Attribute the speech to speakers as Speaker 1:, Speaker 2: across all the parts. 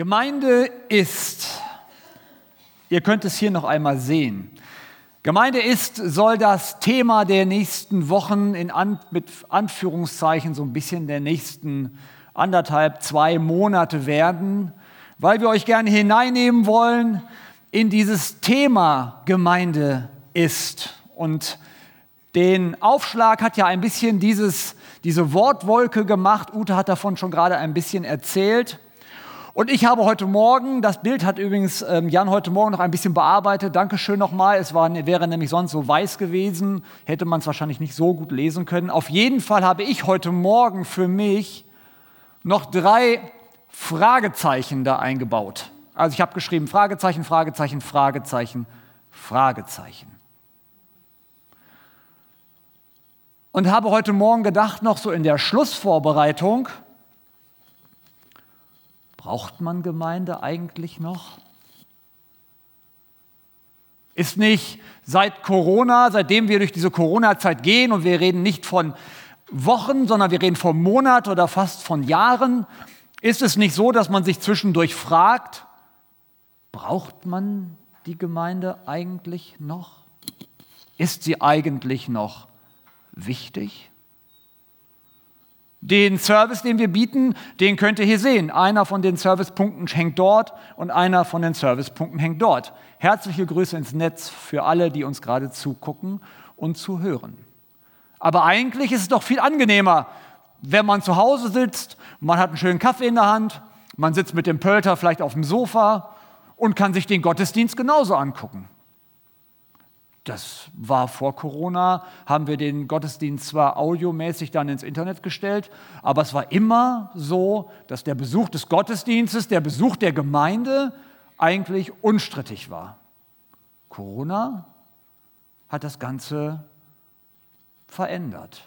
Speaker 1: Gemeinde ist, ihr könnt es hier noch einmal sehen, Gemeinde ist soll das Thema der nächsten Wochen in An mit Anführungszeichen so ein bisschen der nächsten anderthalb, zwei Monate werden, weil wir euch gerne hineinnehmen wollen in dieses Thema Gemeinde ist. Und den Aufschlag hat ja ein bisschen dieses, diese Wortwolke gemacht. Ute hat davon schon gerade ein bisschen erzählt. Und ich habe heute Morgen, das Bild hat übrigens ähm, Jan heute Morgen noch ein bisschen bearbeitet. Dankeschön nochmal. Es war, wäre nämlich sonst so weiß gewesen, hätte man es wahrscheinlich nicht so gut lesen können. Auf jeden Fall habe ich heute Morgen für mich noch drei Fragezeichen da eingebaut. Also ich habe geschrieben Fragezeichen, Fragezeichen, Fragezeichen, Fragezeichen. Und habe heute Morgen gedacht, noch so in der Schlussvorbereitung, Braucht man Gemeinde eigentlich noch? Ist nicht seit Corona, seitdem wir durch diese Corona-Zeit gehen und wir reden nicht von Wochen, sondern wir reden von Monaten oder fast von Jahren, ist es nicht so, dass man sich zwischendurch fragt, braucht man die Gemeinde eigentlich noch? Ist sie eigentlich noch wichtig? Den Service, den wir bieten, den könnt ihr hier sehen. Einer von den Servicepunkten hängt dort und einer von den Servicepunkten hängt dort. Herzliche Grüße ins Netz für alle, die uns gerade zugucken und zuhören. Aber eigentlich ist es doch viel angenehmer, wenn man zu Hause sitzt, man hat einen schönen Kaffee in der Hand, man sitzt mit dem Pölter vielleicht auf dem Sofa und kann sich den Gottesdienst genauso angucken. Das war vor Corona, haben wir den Gottesdienst zwar audiomäßig dann ins Internet gestellt, aber es war immer so, dass der Besuch des Gottesdienstes, der Besuch der Gemeinde eigentlich unstrittig war. Corona hat das Ganze verändert.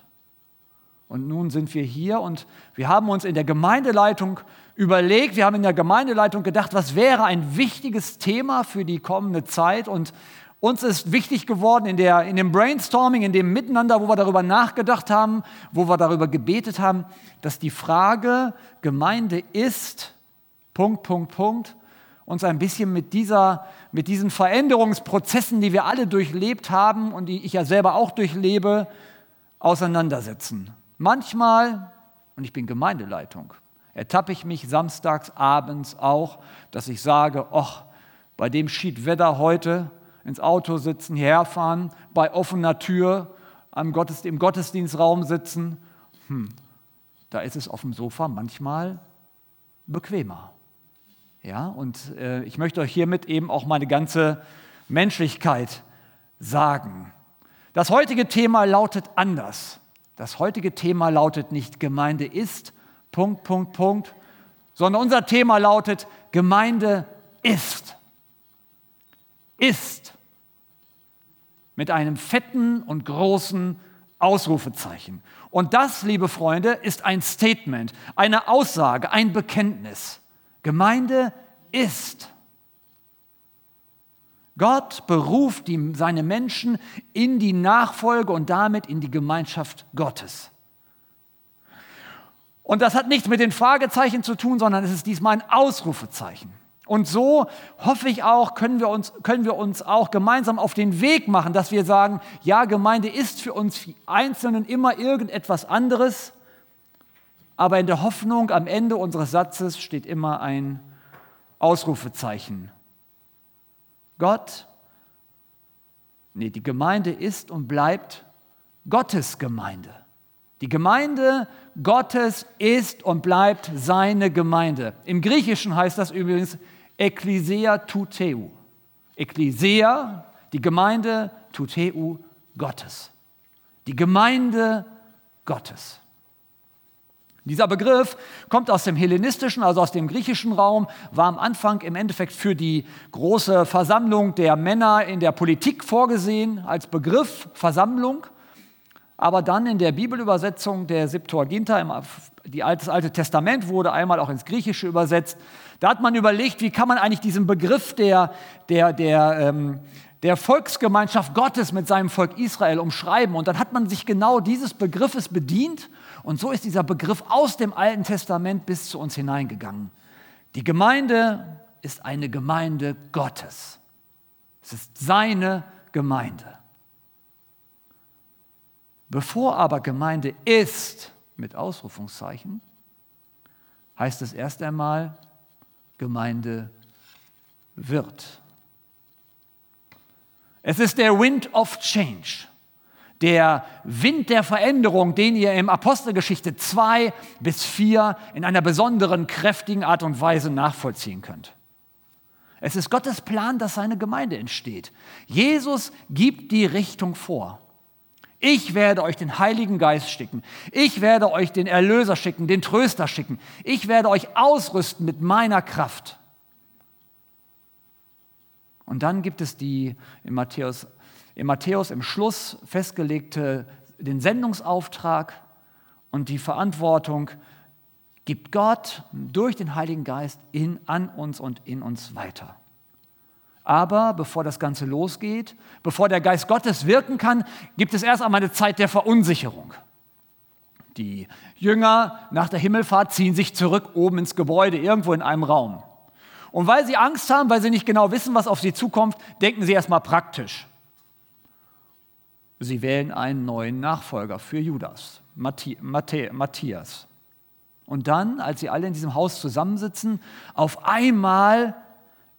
Speaker 1: Und nun sind wir hier und wir haben uns in der Gemeindeleitung überlegt, wir haben in der Gemeindeleitung gedacht, was wäre ein wichtiges Thema für die kommende Zeit und uns ist wichtig geworden in, der, in dem Brainstorming, in dem Miteinander, wo wir darüber nachgedacht haben, wo wir darüber gebetet haben, dass die Frage Gemeinde ist, Punkt, Punkt, Punkt, uns ein bisschen mit, dieser, mit diesen Veränderungsprozessen, die wir alle durchlebt haben und die ich ja selber auch durchlebe, auseinandersetzen. Manchmal, und ich bin Gemeindeleitung, ertappe ich mich samstags abends auch, dass ich sage, ach, bei dem Schiedwetter heute, ins Auto sitzen, hierher fahren, bei offener Tür Gottesdienst, im Gottesdienstraum sitzen. Hm, da ist es auf dem Sofa manchmal bequemer. Ja, und äh, ich möchte euch hiermit eben auch meine ganze Menschlichkeit sagen. Das heutige Thema lautet anders. Das heutige Thema lautet nicht Gemeinde ist, Punkt, Punkt, Punkt, sondern unser Thema lautet Gemeinde ist. Ist mit einem fetten und großen Ausrufezeichen. Und das, liebe Freunde, ist ein Statement, eine Aussage, ein Bekenntnis. Gemeinde ist. Gott beruft die, seine Menschen in die Nachfolge und damit in die Gemeinschaft Gottes. Und das hat nichts mit den Fragezeichen zu tun, sondern es ist diesmal ein Ausrufezeichen. Und so hoffe ich auch, können wir, uns, können wir uns auch gemeinsam auf den Weg machen, dass wir sagen, ja, Gemeinde ist für uns Einzelnen immer irgendetwas anderes, aber in der Hoffnung am Ende unseres Satzes steht immer ein Ausrufezeichen. Gott, nee, die Gemeinde ist und bleibt Gottes Gemeinde. Die Gemeinde Gottes ist und bleibt seine Gemeinde. Im Griechischen heißt das übrigens Ekklesia tuteu. Ekklesia, die Gemeinde tuteu Gottes. Die Gemeinde Gottes. Dieser Begriff kommt aus dem hellenistischen, also aus dem griechischen Raum, war am Anfang im Endeffekt für die große Versammlung der Männer in der Politik vorgesehen, als Begriff Versammlung. Aber dann in der Bibelübersetzung der Septuaginta, das Alte Testament wurde einmal auch ins Griechische übersetzt, da hat man überlegt, wie kann man eigentlich diesen Begriff der, der, der, ähm, der Volksgemeinschaft Gottes mit seinem Volk Israel umschreiben. Und dann hat man sich genau dieses Begriffes bedient. Und so ist dieser Begriff aus dem Alten Testament bis zu uns hineingegangen. Die Gemeinde ist eine Gemeinde Gottes. Es ist seine Gemeinde. Bevor aber Gemeinde ist, mit Ausrufungszeichen, heißt es erst einmal, Gemeinde wird. Es ist der Wind of Change, der Wind der Veränderung, den ihr im Apostelgeschichte 2 bis 4 in einer besonderen, kräftigen Art und Weise nachvollziehen könnt. Es ist Gottes Plan, dass seine Gemeinde entsteht. Jesus gibt die Richtung vor. Ich werde euch den Heiligen Geist schicken. Ich werde euch den Erlöser schicken, den Tröster schicken. Ich werde euch ausrüsten mit meiner Kraft. Und dann gibt es die in Matthäus, in Matthäus im Schluss festgelegte, den Sendungsauftrag und die Verantwortung, gibt Gott durch den Heiligen Geist in, an uns und in uns weiter. Aber bevor das Ganze losgeht, bevor der Geist Gottes wirken kann, gibt es erst einmal eine Zeit der Verunsicherung. Die Jünger nach der Himmelfahrt ziehen sich zurück oben ins Gebäude, irgendwo in einem Raum. Und weil sie Angst haben, weil sie nicht genau wissen, was auf sie zukommt, denken sie erstmal praktisch. Sie wählen einen neuen Nachfolger für Judas, Matthias. Und dann, als sie alle in diesem Haus zusammensitzen, auf einmal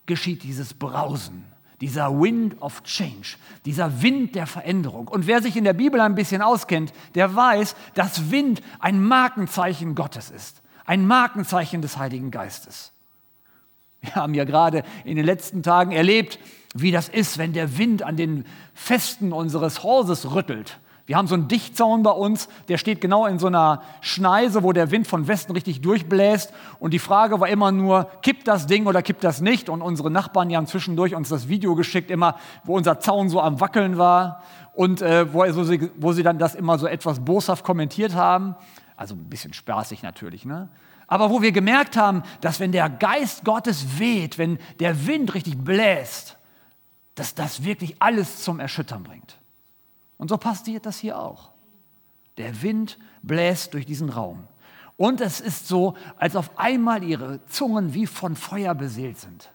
Speaker 1: geschieht dieses Brausen, dieser Wind of Change, dieser Wind der Veränderung. Und wer sich in der Bibel ein bisschen auskennt, der weiß, dass Wind ein Markenzeichen Gottes ist, ein Markenzeichen des Heiligen Geistes. Wir haben ja gerade in den letzten Tagen erlebt, wie das ist, wenn der Wind an den Festen unseres Hauses rüttelt. Wir haben so einen Dichtzaun bei uns, der steht genau in so einer Schneise, wo der Wind von Westen richtig durchbläst. Und die Frage war immer nur, kippt das Ding oder kippt das nicht? Und unsere Nachbarn, die haben zwischendurch uns das Video geschickt, immer, wo unser Zaun so am Wackeln war und äh, wo, also sie, wo sie dann das immer so etwas boshaft kommentiert haben. Also ein bisschen spaßig natürlich, ne? Aber wo wir gemerkt haben, dass wenn der Geist Gottes weht, wenn der Wind richtig bläst, dass das wirklich alles zum Erschüttern bringt. Und so passiert das hier auch. Der Wind bläst durch diesen Raum. Und es ist so, als auf einmal ihre Zungen wie von Feuer beseelt sind.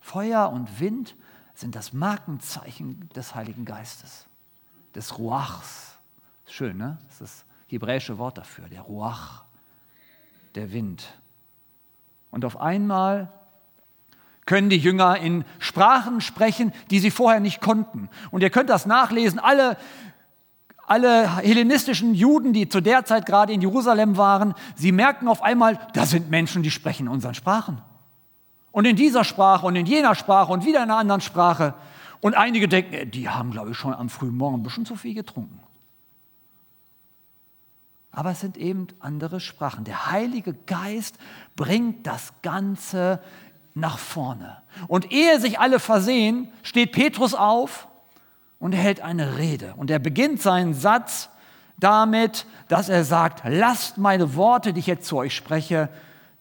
Speaker 1: Feuer und Wind sind das Markenzeichen des Heiligen Geistes, des Ruachs. Schön, ne? Das ist das hebräische Wort dafür, der Ruach, der Wind. Und auf einmal können die Jünger in Sprachen sprechen, die sie vorher nicht konnten. Und ihr könnt das nachlesen. Alle, alle hellenistischen Juden, die zu der Zeit gerade in Jerusalem waren, sie merken auf einmal, da sind Menschen, die sprechen unseren Sprachen. Und in dieser Sprache und in jener Sprache und wieder in einer anderen Sprache. Und einige denken, äh, die haben, glaube ich, schon am frühen Morgen ein bisschen zu viel getrunken. Aber es sind eben andere Sprachen. Der Heilige Geist bringt das Ganze nach vorne. Und ehe sich alle versehen, steht Petrus auf und hält eine Rede. Und er beginnt seinen Satz damit, dass er sagt, lasst meine Worte, die ich jetzt zu euch spreche,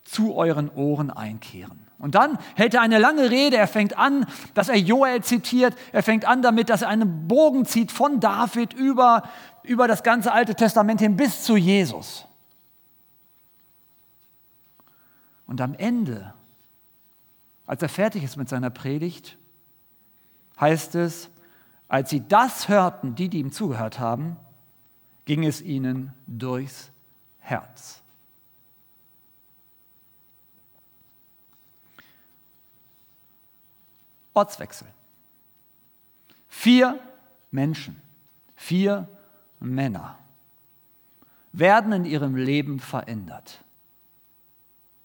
Speaker 1: zu euren Ohren einkehren. Und dann hält er eine lange Rede. Er fängt an, dass er Joel zitiert. Er fängt an damit, dass er einen Bogen zieht von David über, über das ganze Alte Testament hin bis zu Jesus. Und am Ende als er fertig ist mit seiner Predigt, heißt es, als sie das hörten, die, die ihm zugehört haben, ging es ihnen durchs Herz. Ortswechsel. Vier Menschen, vier Männer werden in ihrem Leben verändert.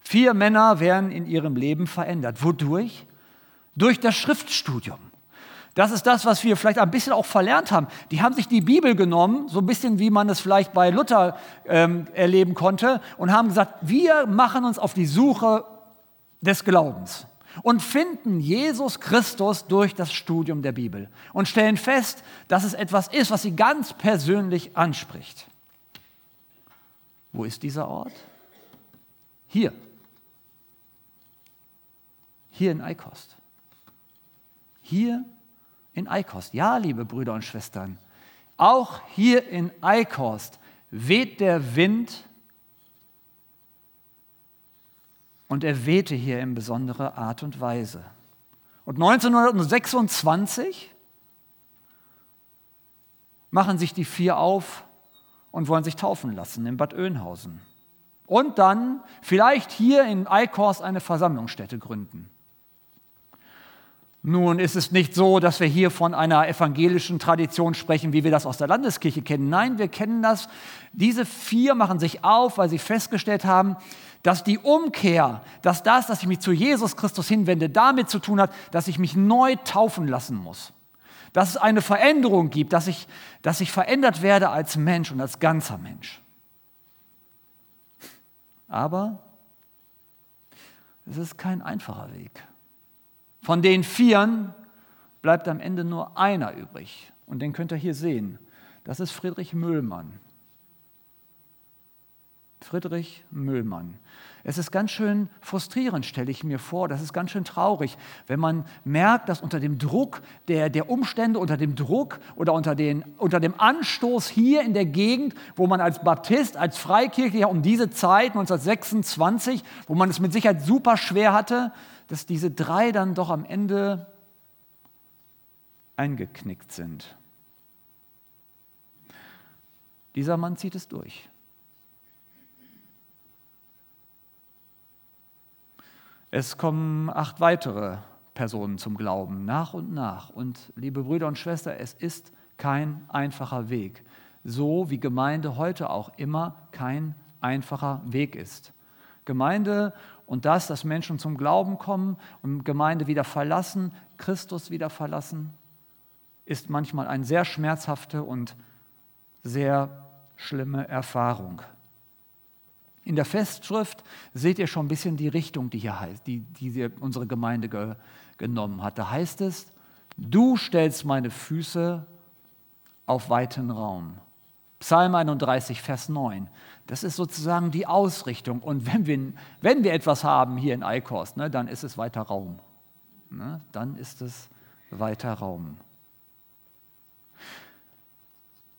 Speaker 1: Vier Männer werden in ihrem Leben verändert. Wodurch? Durch das Schriftstudium. Das ist das, was wir vielleicht ein bisschen auch verlernt haben. Die haben sich die Bibel genommen, so ein bisschen wie man es vielleicht bei Luther ähm, erleben konnte, und haben gesagt, wir machen uns auf die Suche des Glaubens und finden Jesus Christus durch das Studium der Bibel und stellen fest, dass es etwas ist, was sie ganz persönlich anspricht. Wo ist dieser Ort? Hier hier in Eikost. Hier in Eikost. Ja, liebe Brüder und Schwestern, auch hier in Eikost weht der Wind Und er wehte hier in besonderer Art und Weise. Und 1926 machen sich die vier auf und wollen sich taufen lassen in Bad Oeynhausen. Und dann vielleicht hier in Eichhorst eine Versammlungsstätte gründen. Nun ist es nicht so, dass wir hier von einer evangelischen Tradition sprechen, wie wir das aus der Landeskirche kennen. Nein, wir kennen das. Diese vier machen sich auf, weil sie festgestellt haben, dass die Umkehr, dass das, dass ich mich zu Jesus Christus hinwende, damit zu tun hat, dass ich mich neu taufen lassen muss. Dass es eine Veränderung gibt, dass ich, dass ich verändert werde als Mensch und als ganzer Mensch. Aber es ist kein einfacher Weg. Von den Vieren bleibt am Ende nur einer übrig. Und den könnt ihr hier sehen. Das ist Friedrich Müllmann. Friedrich Müllmann. Es ist ganz schön frustrierend, stelle ich mir vor. Das ist ganz schön traurig, wenn man merkt, dass unter dem Druck der, der Umstände, unter dem Druck oder unter, den, unter dem Anstoß hier in der Gegend, wo man als Baptist, als Freikirchlicher um diese Zeit, 1926, wo man es mit Sicherheit super schwer hatte, dass diese drei dann doch am Ende eingeknickt sind. Dieser Mann zieht es durch. Es kommen acht weitere Personen zum Glauben, nach und nach. Und liebe Brüder und Schwestern, es ist kein einfacher Weg. So wie Gemeinde heute auch immer kein einfacher Weg ist. Gemeinde und das, dass Menschen zum Glauben kommen und Gemeinde wieder verlassen, Christus wieder verlassen, ist manchmal eine sehr schmerzhafte und sehr schlimme Erfahrung. In der Festschrift seht ihr schon ein bisschen die Richtung, die hier heißt, die, die unsere Gemeinde ge, genommen hat. Da heißt es, du stellst meine Füße auf weiten Raum. Psalm 31, Vers 9. Das ist sozusagen die Ausrichtung. Und wenn wir, wenn wir etwas haben hier in Eichhorst, ne, dann ist es weiter Raum. Ne, dann ist es weiter Raum.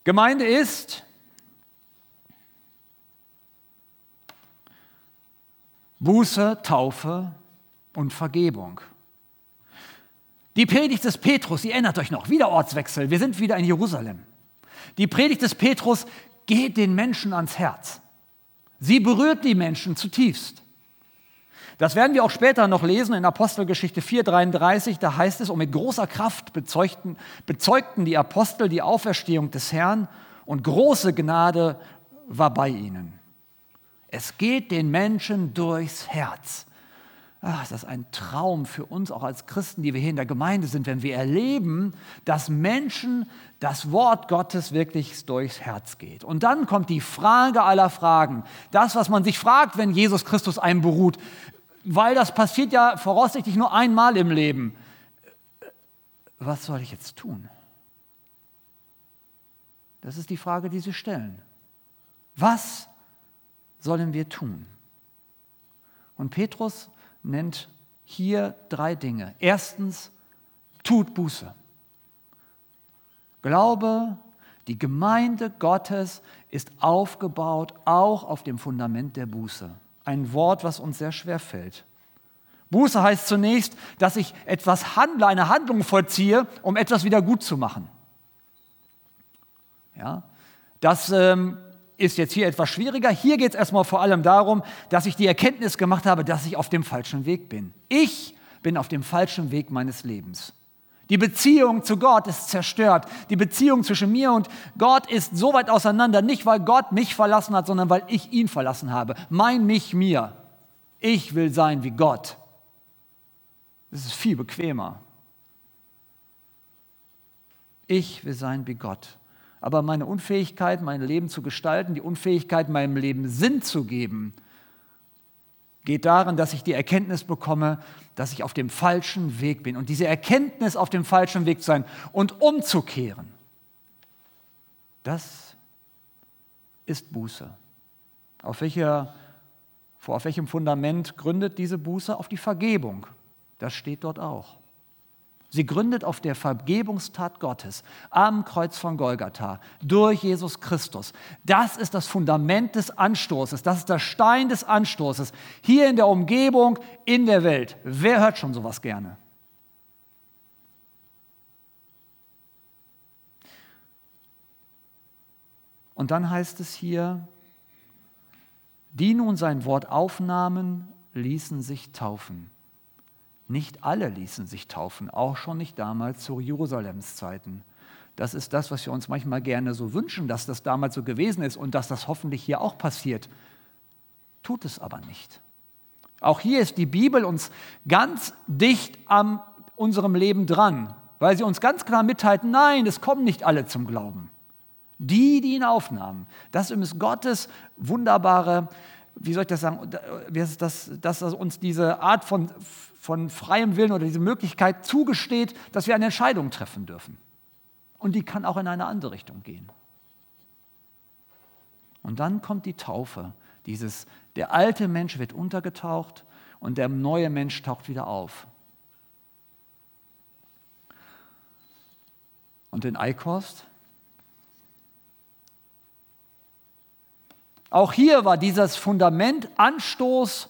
Speaker 1: Gemeinde ist Buße, Taufe und Vergebung. Die Predigt des Petrus, ihr erinnert euch noch, wieder Ortswechsel, wir sind wieder in Jerusalem. Die Predigt des Petrus geht den Menschen ans Herz. Sie berührt die Menschen zutiefst. Das werden wir auch später noch lesen in Apostelgeschichte 4,33. Da heißt es, und mit großer Kraft bezeugten, bezeugten die Apostel die Auferstehung des Herrn und große Gnade war bei ihnen. Es geht den Menschen durchs Herz. Ach, das ist ein Traum für uns auch als Christen, die wir hier in der Gemeinde sind, wenn wir erleben, dass Menschen das Wort Gottes wirklich durchs Herz geht. Und dann kommt die Frage aller Fragen. Das, was man sich fragt, wenn Jesus Christus einem beruht. Weil das passiert ja voraussichtlich nur einmal im Leben. Was soll ich jetzt tun? Das ist die Frage, die Sie stellen. Was sollen wir tun? Und Petrus nennt hier drei Dinge. Erstens, tut Buße. Glaube, die Gemeinde Gottes ist aufgebaut auch auf dem Fundament der Buße. Ein Wort, was uns sehr schwer fällt. Buße heißt zunächst, dass ich etwas handle, eine Handlung vollziehe, um etwas wieder gut zu machen. Ja, das ähm, ist jetzt hier etwas schwieriger. Hier geht es erstmal vor allem darum, dass ich die Erkenntnis gemacht habe, dass ich auf dem falschen Weg bin. Ich bin auf dem falschen Weg meines Lebens. Die Beziehung zu Gott ist zerstört. Die Beziehung zwischen mir und Gott ist so weit auseinander, nicht weil Gott mich verlassen hat, sondern weil ich ihn verlassen habe. Mein mich mir. Ich will sein wie Gott. Das ist viel bequemer. Ich will sein wie Gott aber meine Unfähigkeit, mein Leben zu gestalten, die Unfähigkeit, meinem Leben Sinn zu geben, geht darin, dass ich die Erkenntnis bekomme, dass ich auf dem falschen Weg bin. Und diese Erkenntnis, auf dem falschen Weg zu sein und umzukehren, das ist Buße. Auf, welcher, auf welchem Fundament gründet diese Buße? Auf die Vergebung. Das steht dort auch. Sie gründet auf der Vergebungstat Gottes am Kreuz von Golgatha durch Jesus Christus. Das ist das Fundament des Anstoßes, das ist der Stein des Anstoßes hier in der Umgebung, in der Welt. Wer hört schon sowas gerne? Und dann heißt es hier, die nun sein Wort aufnahmen, ließen sich taufen. Nicht alle ließen sich taufen, auch schon nicht damals zu Jerusalems Zeiten. Das ist das, was wir uns manchmal gerne so wünschen, dass das damals so gewesen ist und dass das hoffentlich hier auch passiert. Tut es aber nicht. Auch hier ist die Bibel uns ganz dicht an unserem Leben dran, weil sie uns ganz klar mitteilt, nein, es kommen nicht alle zum Glauben. Die, die ihn aufnahmen. Das ist Gottes wunderbare, wie soll ich das sagen, dass, dass uns diese Art von von freiem Willen oder diese Möglichkeit zugesteht, dass wir eine Entscheidung treffen dürfen. Und die kann auch in eine andere Richtung gehen. Und dann kommt die Taufe. Dieses, der alte Mensch wird untergetaucht und der neue Mensch taucht wieder auf. Und in Eichhorst? Auch hier war dieses Fundament Anstoß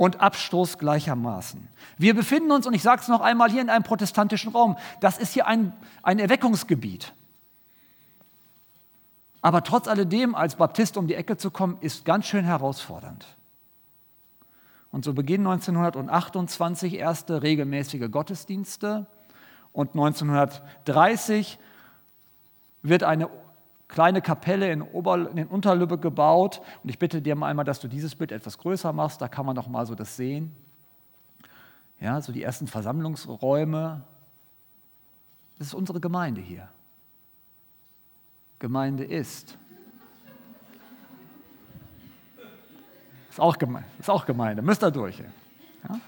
Speaker 1: und Abstoß gleichermaßen. Wir befinden uns, und ich sage es noch einmal, hier in einem protestantischen Raum. Das ist hier ein, ein Erweckungsgebiet. Aber trotz alledem, als Baptist um die Ecke zu kommen, ist ganz schön herausfordernd. Und so beginnen 1928 erste regelmäßige Gottesdienste und 1930 wird eine kleine Kapelle in, Ober, in Unterlübbe gebaut. Und ich bitte dir mal einmal, dass du dieses Bild etwas größer machst. Da kann man noch mal so das sehen. Ja, so die ersten Versammlungsräume. Das ist unsere Gemeinde hier. Gemeinde ist. Ist auch, Gemeinde, ist auch Gemeinde. Müsst ihr durch. Ja?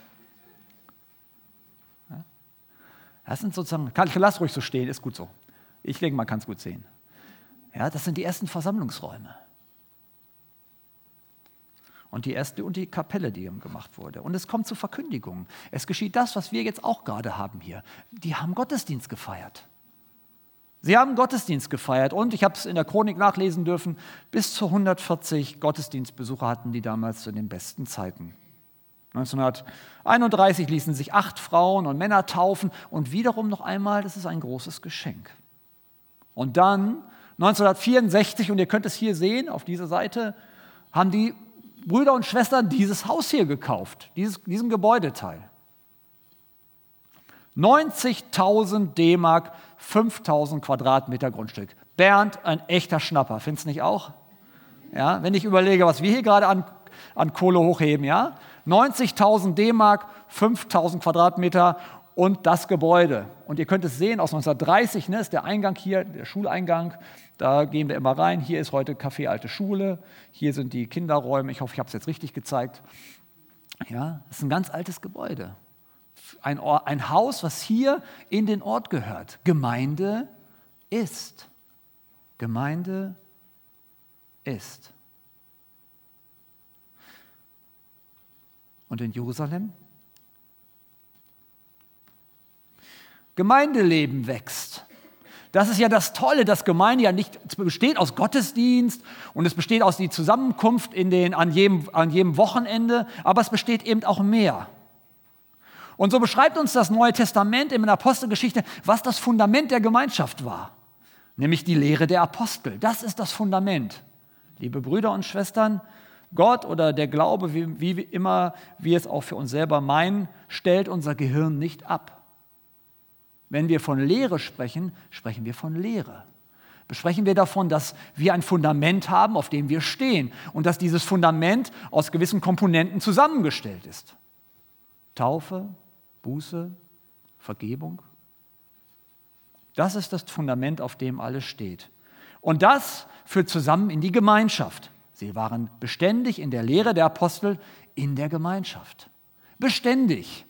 Speaker 1: Das sind sozusagen, kann, lass ruhig so stehen, ist gut so. Ich denke, man kann es gut sehen. Ja, das sind die ersten Versammlungsräume. Und die erste und die Kapelle, die gemacht wurde. Und es kommt zu Verkündigungen. Es geschieht das, was wir jetzt auch gerade haben hier. Die haben Gottesdienst gefeiert. Sie haben Gottesdienst gefeiert und ich habe es in der Chronik nachlesen dürfen, bis zu 140 Gottesdienstbesucher hatten die damals zu den besten Zeiten. 1931 ließen sich acht Frauen und Männer taufen und wiederum noch einmal, das ist ein großes Geschenk. Und dann 1964, und ihr könnt es hier sehen auf dieser Seite, haben die Brüder und Schwestern dieses Haus hier gekauft, dieses, diesen Gebäudeteil. 90.000 D-Mark, 5.000 Quadratmeter Grundstück. Bernd, ein echter Schnapper, findest du nicht auch? Ja, wenn ich überlege, was wir hier gerade an, an Kohle hochheben, ja? 90.000 D-Mark, 5.000 Quadratmeter und das Gebäude. Und ihr könnt es sehen, aus 1930 ne, ist der Eingang hier, der Schuleingang. Da gehen wir immer rein. Hier ist heute Café Alte Schule. Hier sind die Kinderräume. Ich hoffe, ich habe es jetzt richtig gezeigt. Ja, das ist ein ganz altes Gebäude. Ein, ein Haus, was hier in den Ort gehört. Gemeinde ist. Gemeinde ist. Und in Jerusalem Gemeindeleben wächst. Das ist ja das Tolle, dass Gemeinde ja nicht besteht aus Gottesdienst und es besteht aus die Zusammenkunft in den, an, jedem, an jedem Wochenende, aber es besteht eben auch mehr. Und so beschreibt uns das Neue Testament in der Apostelgeschichte, was das Fundament der Gemeinschaft war, nämlich die Lehre der Apostel. Das ist das Fundament. Liebe Brüder und Schwestern, Gott oder der Glaube, wie, wie immer wir es auch für uns selber meinen, stellt unser Gehirn nicht ab. Wenn wir von Lehre sprechen, sprechen wir von Lehre. Besprechen wir davon, dass wir ein Fundament haben, auf dem wir stehen und dass dieses Fundament aus gewissen Komponenten zusammengestellt ist. Taufe, Buße, Vergebung. Das ist das Fundament, auf dem alles steht. Und das führt zusammen in die Gemeinschaft. Sie waren beständig in der Lehre der Apostel in der Gemeinschaft. Beständig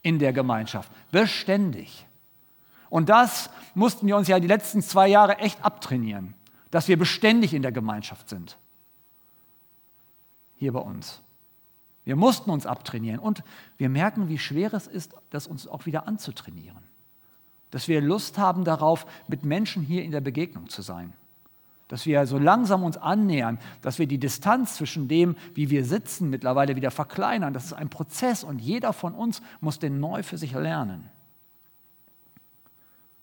Speaker 1: in der Gemeinschaft. Beständig. Und das mussten wir uns ja die letzten zwei Jahre echt abtrainieren, dass wir beständig in der Gemeinschaft sind. Hier bei uns. Wir mussten uns abtrainieren und wir merken, wie schwer es ist, das uns auch wieder anzutrainieren. Dass wir Lust haben darauf, mit Menschen hier in der Begegnung zu sein. Dass wir so langsam uns annähern, dass wir die Distanz zwischen dem, wie wir sitzen, mittlerweile wieder verkleinern. Das ist ein Prozess und jeder von uns muss den neu für sich lernen.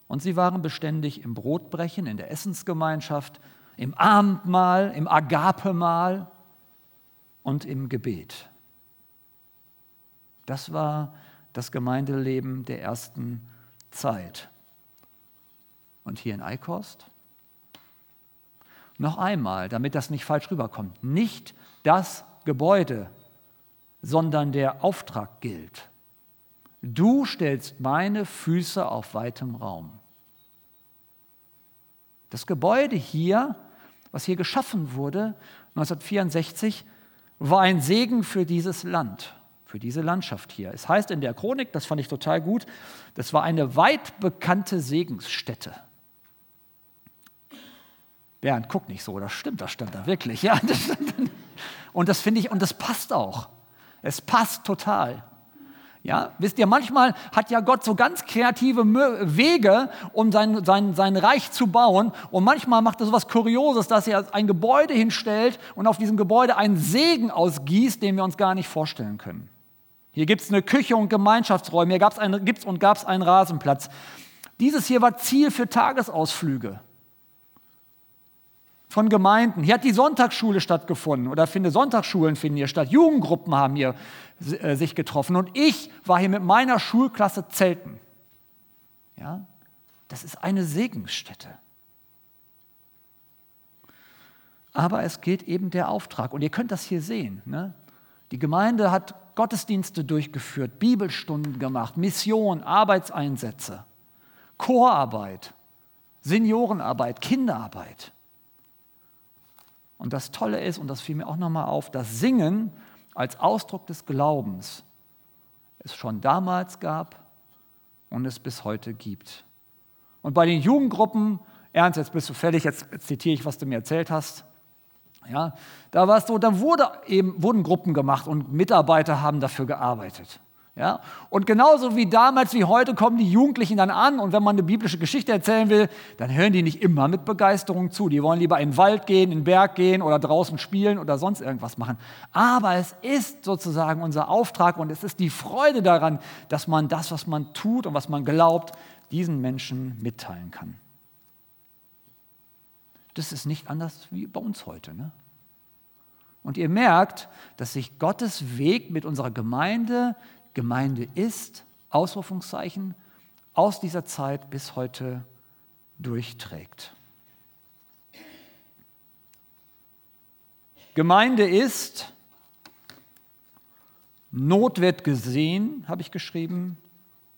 Speaker 1: Und sie waren beständig im Brotbrechen, in der Essensgemeinschaft, im Abendmahl, im Agapemahl und im Gebet. Das war das Gemeindeleben der ersten Zeit. Und hier in Eikost? Noch einmal, damit das nicht falsch rüberkommt, nicht das Gebäude, sondern der Auftrag gilt. Du stellst meine Füße auf weitem Raum. Das Gebäude hier, was hier geschaffen wurde, 1964, war ein Segen für dieses Land, für diese Landschaft hier. Es heißt in der Chronik, das fand ich total gut, das war eine weit bekannte Segensstätte. Bernd, guck nicht so, das stimmt, das stimmt da wirklich. Ja, und das finde ich, und das passt auch. Es passt total. Ja, wisst ihr, manchmal hat ja Gott so ganz kreative Wege, um sein, sein, sein Reich zu bauen. Und manchmal macht er so was Kurioses, dass er ein Gebäude hinstellt und auf diesem Gebäude einen Segen ausgießt, den wir uns gar nicht vorstellen können. Hier gibt es eine Küche und Gemeinschaftsräume, hier gibt es und gab es einen Rasenplatz. Dieses hier war Ziel für Tagesausflüge von Gemeinden. Hier hat die Sonntagsschule stattgefunden oder finde Sonntagsschulen finden hier statt. Jugendgruppen haben hier äh, sich getroffen und ich war hier mit meiner Schulklasse zelten. Ja, das ist eine Segensstätte. Aber es geht eben der Auftrag und ihr könnt das hier sehen. Ne? Die Gemeinde hat Gottesdienste durchgeführt, Bibelstunden gemacht, Mission, Arbeitseinsätze, Chorarbeit, Seniorenarbeit, Kinderarbeit. Und das Tolle ist, und das fiel mir auch nochmal auf, das Singen als Ausdruck des Glaubens es schon damals gab und es bis heute gibt. Und bei den Jugendgruppen, Ernst, jetzt bist du fertig, jetzt, zitiere ich, was du mir erzählt hast. Ja, da war es so, da wurde eben, wurden Gruppen gemacht und Mitarbeiter haben dafür gearbeitet. Ja? Und genauso wie damals wie heute kommen die Jugendlichen dann an und wenn man eine biblische Geschichte erzählen will, dann hören die nicht immer mit Begeisterung zu. Die wollen lieber in den Wald gehen, in den Berg gehen oder draußen spielen oder sonst irgendwas machen. Aber es ist sozusagen unser Auftrag und es ist die Freude daran, dass man das, was man tut und was man glaubt, diesen Menschen mitteilen kann. Das ist nicht anders wie bei uns heute. Ne? Und ihr merkt, dass sich Gottes Weg mit unserer Gemeinde Gemeinde ist, Ausrufungszeichen, aus dieser Zeit bis heute durchträgt. Gemeinde ist, Not wird gesehen, habe ich geschrieben,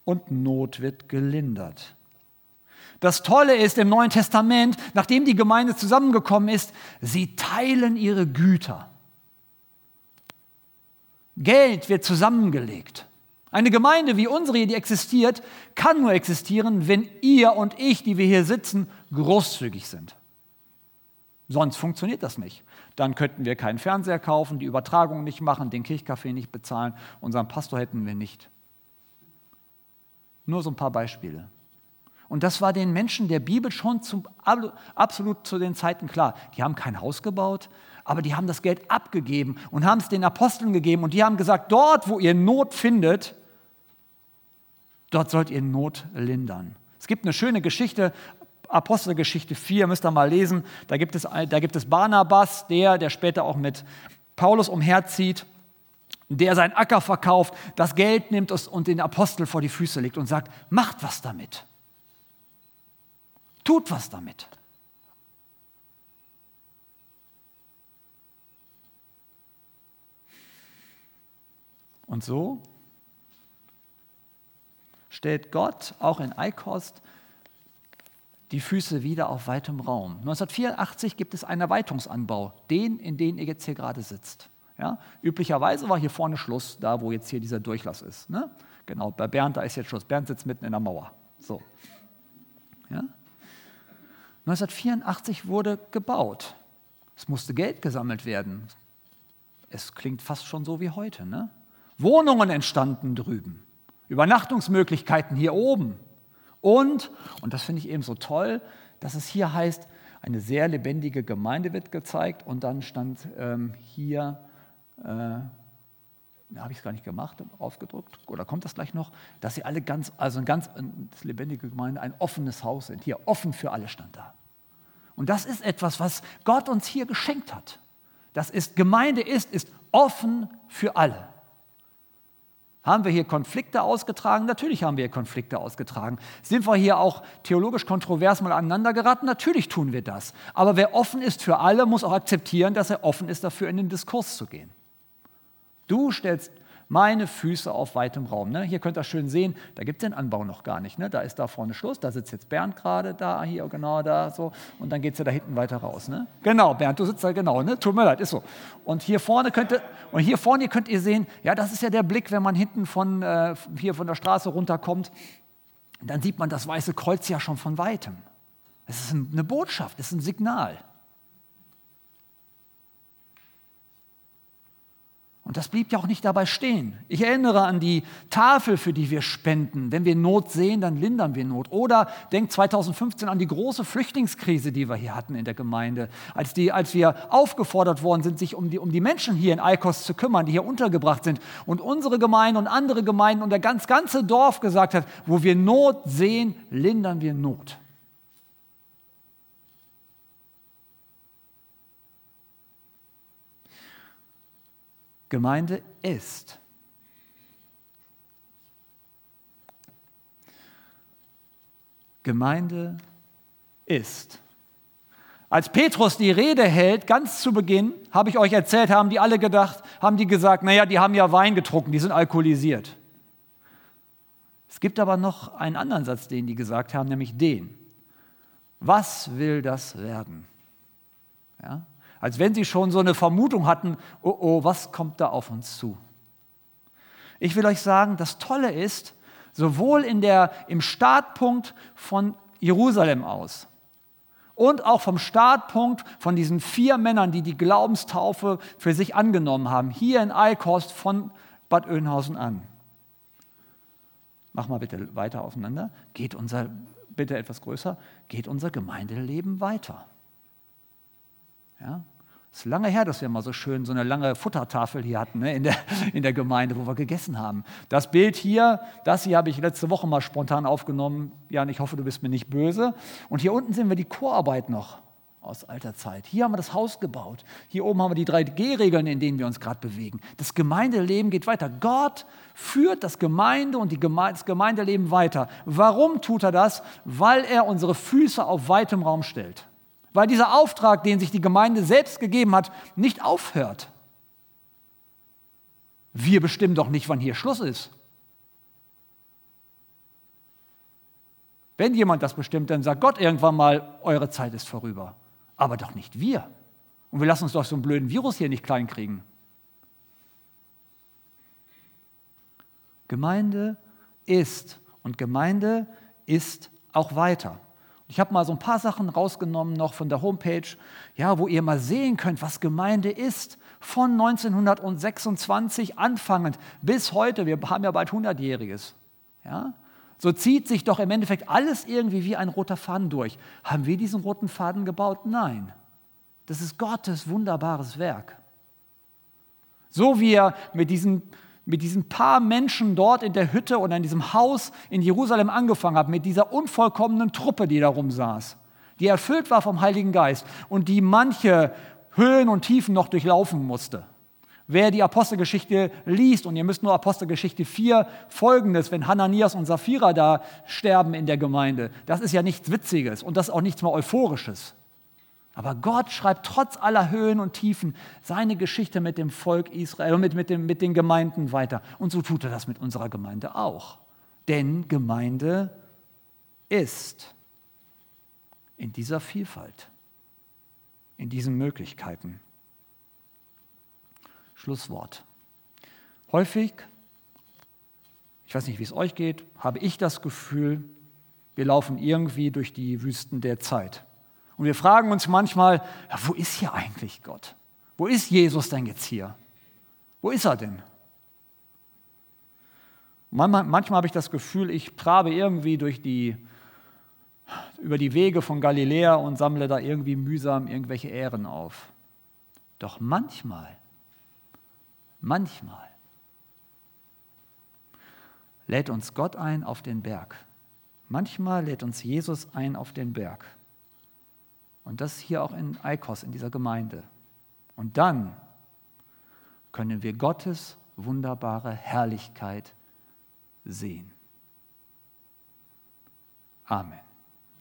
Speaker 1: und Not wird gelindert. Das Tolle ist im Neuen Testament, nachdem die Gemeinde zusammengekommen ist, sie teilen ihre Güter. Geld wird zusammengelegt. Eine Gemeinde wie unsere, die existiert, kann nur existieren, wenn ihr und ich, die wir hier sitzen, großzügig sind. Sonst funktioniert das nicht. Dann könnten wir keinen Fernseher kaufen, die Übertragung nicht machen, den Kirchkaffee nicht bezahlen, unseren Pastor hätten wir nicht. Nur so ein paar Beispiele. Und das war den Menschen der Bibel schon zum, absolut zu den Zeiten klar. Die haben kein Haus gebaut, aber die haben das Geld abgegeben und haben es den Aposteln gegeben und die haben gesagt, dort, wo ihr Not findet, dort sollt ihr Not lindern. Es gibt eine schöne Geschichte, Apostelgeschichte 4, müsst ihr mal lesen. Da gibt es, da gibt es Barnabas, der, der später auch mit Paulus umherzieht, der seinen Acker verkauft, das Geld nimmt und den Apostel vor die Füße legt und sagt, macht was damit. Tut was damit. Und so stellt Gott auch in Eikost die Füße wieder auf weitem Raum. 1984 gibt es einen Erweiterungsanbau, den, in den ihr jetzt hier gerade sitzt. Ja? Üblicherweise war hier vorne Schluss, da wo jetzt hier dieser Durchlass ist. Ne? Genau, bei Bernd, da ist jetzt Schluss. Bernd sitzt mitten in der Mauer. So. Ja? 1984 wurde gebaut. Es musste Geld gesammelt werden. es klingt fast schon so wie heute. Ne? Wohnungen entstanden drüben, Übernachtungsmöglichkeiten hier oben. Und, und das finde ich eben so toll, dass es hier heißt, eine sehr lebendige Gemeinde wird gezeigt und dann stand ähm, hier, äh, habe ich es gar nicht gemacht, ausgedruckt, oder kommt das gleich noch, dass sie alle ganz, also eine ganz lebendige Gemeinde, ein offenes Haus sind. Hier, offen für alle stand da. Und das ist etwas, was Gott uns hier geschenkt hat. Das ist, Gemeinde ist, ist offen für alle. Haben wir hier Konflikte ausgetragen? Natürlich haben wir hier Konflikte ausgetragen. Sind wir hier auch theologisch kontrovers mal aneinander geraten? Natürlich tun wir das. Aber wer offen ist für alle, muss auch akzeptieren, dass er offen ist dafür, in den Diskurs zu gehen. Du stellst meine Füße auf weitem Raum. Ne? Hier könnt ihr schön sehen, da gibt es den Anbau noch gar nicht. Ne? Da ist da vorne Schluss, da sitzt jetzt Bernd gerade, da, hier, genau da, so. Und dann geht es ja da hinten weiter raus. Ne? Genau, Bernd, du sitzt da genau, ne? tut mir leid, ist so. Und hier vorne könnt ihr, und hier vorne könnt ihr sehen, ja, das ist ja der Blick, wenn man hinten von, äh, hier von der Straße runterkommt, dann sieht man das Weiße Kreuz ja schon von weitem. Es ist eine Botschaft, es ist ein Signal. Und das blieb ja auch nicht dabei stehen. Ich erinnere an die Tafel, für die wir spenden. Wenn wir Not sehen, dann lindern wir Not. Oder denkt 2015 an die große Flüchtlingskrise, die wir hier hatten in der Gemeinde, als, die, als wir aufgefordert worden sind, sich um die, um die Menschen hier in Eikos zu kümmern, die hier untergebracht sind. Und unsere Gemeinde und andere Gemeinden und der ganz, ganze Dorf gesagt hat, wo wir Not sehen, lindern wir Not. Gemeinde ist. Gemeinde ist. Als Petrus die Rede hält, ganz zu Beginn, habe ich euch erzählt, haben die alle gedacht, haben die gesagt, naja, die haben ja Wein getrunken, die sind alkoholisiert. Es gibt aber noch einen anderen Satz, den die gesagt haben, nämlich den. Was will das werden? Ja? Als wenn sie schon so eine Vermutung hatten, oh oh, was kommt da auf uns zu? Ich will euch sagen, das Tolle ist, sowohl in der, im Startpunkt von Jerusalem aus und auch vom Startpunkt von diesen vier Männern, die die Glaubenstaufe für sich angenommen haben, hier in Eilkost von Bad Oeynhausen an. Mach mal bitte weiter aufeinander. Geht unser, bitte etwas größer, geht unser Gemeindeleben weiter. Ja? Es ist lange her, dass wir mal so schön so eine lange Futtertafel hier hatten ne, in, der, in der Gemeinde, wo wir gegessen haben. Das Bild hier, das hier habe ich letzte Woche mal spontan aufgenommen. Jan, ich hoffe, du bist mir nicht böse. Und hier unten sehen wir die Chorarbeit noch aus alter Zeit. Hier haben wir das Haus gebaut. Hier oben haben wir die 3G-Regeln, in denen wir uns gerade bewegen. Das Gemeindeleben geht weiter. Gott führt das Gemeinde und Geme das Gemeindeleben weiter. Warum tut er das? Weil er unsere Füße auf weitem Raum stellt weil dieser Auftrag, den sich die Gemeinde selbst gegeben hat, nicht aufhört. Wir bestimmen doch nicht, wann hier Schluss ist. Wenn jemand das bestimmt, dann sagt Gott irgendwann mal, eure Zeit ist vorüber. Aber doch nicht wir. Und wir lassen uns doch so einen blöden Virus hier nicht kleinkriegen. Gemeinde ist und Gemeinde ist auch weiter. Ich habe mal so ein paar Sachen rausgenommen noch von der Homepage, ja, wo ihr mal sehen könnt, was Gemeinde ist. Von 1926 anfangend bis heute, wir haben ja bald 100-jähriges. Ja? So zieht sich doch im Endeffekt alles irgendwie wie ein roter Faden durch. Haben wir diesen roten Faden gebaut? Nein. Das ist Gottes wunderbares Werk. So wie er mit diesen mit diesen paar Menschen dort in der Hütte oder in diesem Haus in Jerusalem angefangen hat, mit dieser unvollkommenen Truppe, die da rumsaß, die erfüllt war vom Heiligen Geist und die manche Höhen und Tiefen noch durchlaufen musste. Wer die Apostelgeschichte liest, und ihr müsst nur Apostelgeschichte 4 folgendes, wenn Hananias und Sapphira da sterben in der Gemeinde, das ist ja nichts Witziges und das ist auch nichts mehr Euphorisches. Aber Gott schreibt trotz aller Höhen und Tiefen seine Geschichte mit dem Volk Israel, mit, mit, dem, mit den Gemeinden weiter. Und so tut er das mit unserer Gemeinde auch. Denn Gemeinde ist in dieser Vielfalt, in diesen Möglichkeiten. Schlusswort. Häufig, ich weiß nicht, wie es euch geht, habe ich das Gefühl, wir laufen irgendwie durch die Wüsten der Zeit. Und wir fragen uns manchmal, ja, wo ist hier eigentlich Gott? Wo ist Jesus denn jetzt hier? Wo ist er denn? Manchmal, habe ich das Gefühl, ich trabe irgendwie durch die, über die Wege von Galiläa und sammle da irgendwie mühsam irgendwelche Ähren auf. Doch manchmal, manchmal lädt uns Gott ein auf den Berg. Manchmal lädt uns Jesus ein auf den Berg. Und das hier auch in Eikos, in dieser Gemeinde. Und dann können wir Gottes wunderbare Herrlichkeit sehen. Amen.